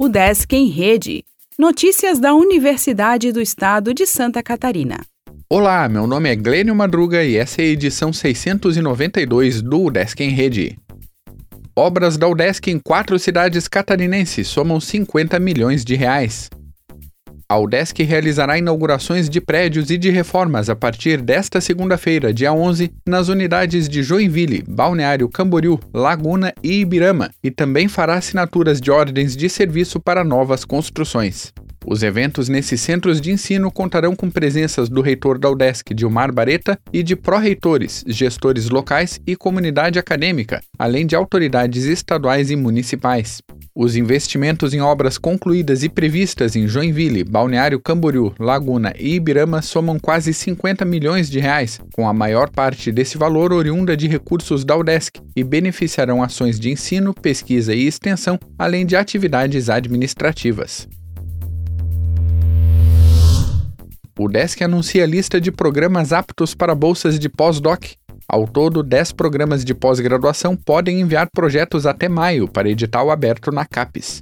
O Desk em Rede. Notícias da Universidade do Estado de Santa Catarina. Olá, meu nome é Glênio Madruga e essa é a edição 692 do UDESC em Rede. Obras da UDESC em quatro cidades catarinenses somam 50 milhões de reais. A UDESC realizará inaugurações de prédios e de reformas a partir desta segunda-feira, dia 11, nas unidades de Joinville, Balneário Camboriú, Laguna e Ibirama, e também fará assinaturas de ordens de serviço para novas construções. Os eventos nesses centros de ensino contarão com presenças do reitor da UDESC, Dilmar Bareta, e de pró-reitores, gestores locais e comunidade acadêmica, além de autoridades estaduais e municipais. Os investimentos em obras concluídas e previstas em Joinville, Balneário Camboriú, Laguna e Ibirama somam quase 50 milhões de reais, com a maior parte desse valor oriunda de recursos da UDESC e beneficiarão ações de ensino, pesquisa e extensão, além de atividades administrativas. O UDESC anuncia a lista de programas aptos para bolsas de pós-doc ao todo, 10 programas de pós-graduação podem enviar projetos até maio para edital aberto na CAPES.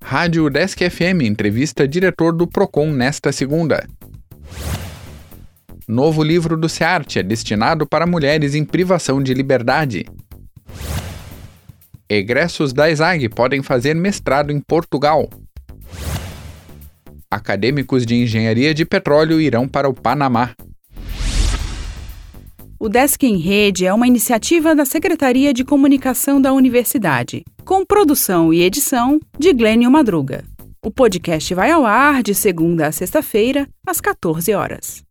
Rádio Desk FM entrevista diretor do Procon nesta segunda. Novo livro do SEART é destinado para mulheres em privação de liberdade. Egressos da ESAG podem fazer mestrado em Portugal. Acadêmicos de engenharia de petróleo irão para o Panamá. O Desk em Rede é uma iniciativa da Secretaria de Comunicação da Universidade, com produção e edição de Glênio Madruga. O podcast vai ao ar de segunda a sexta-feira, às 14 horas.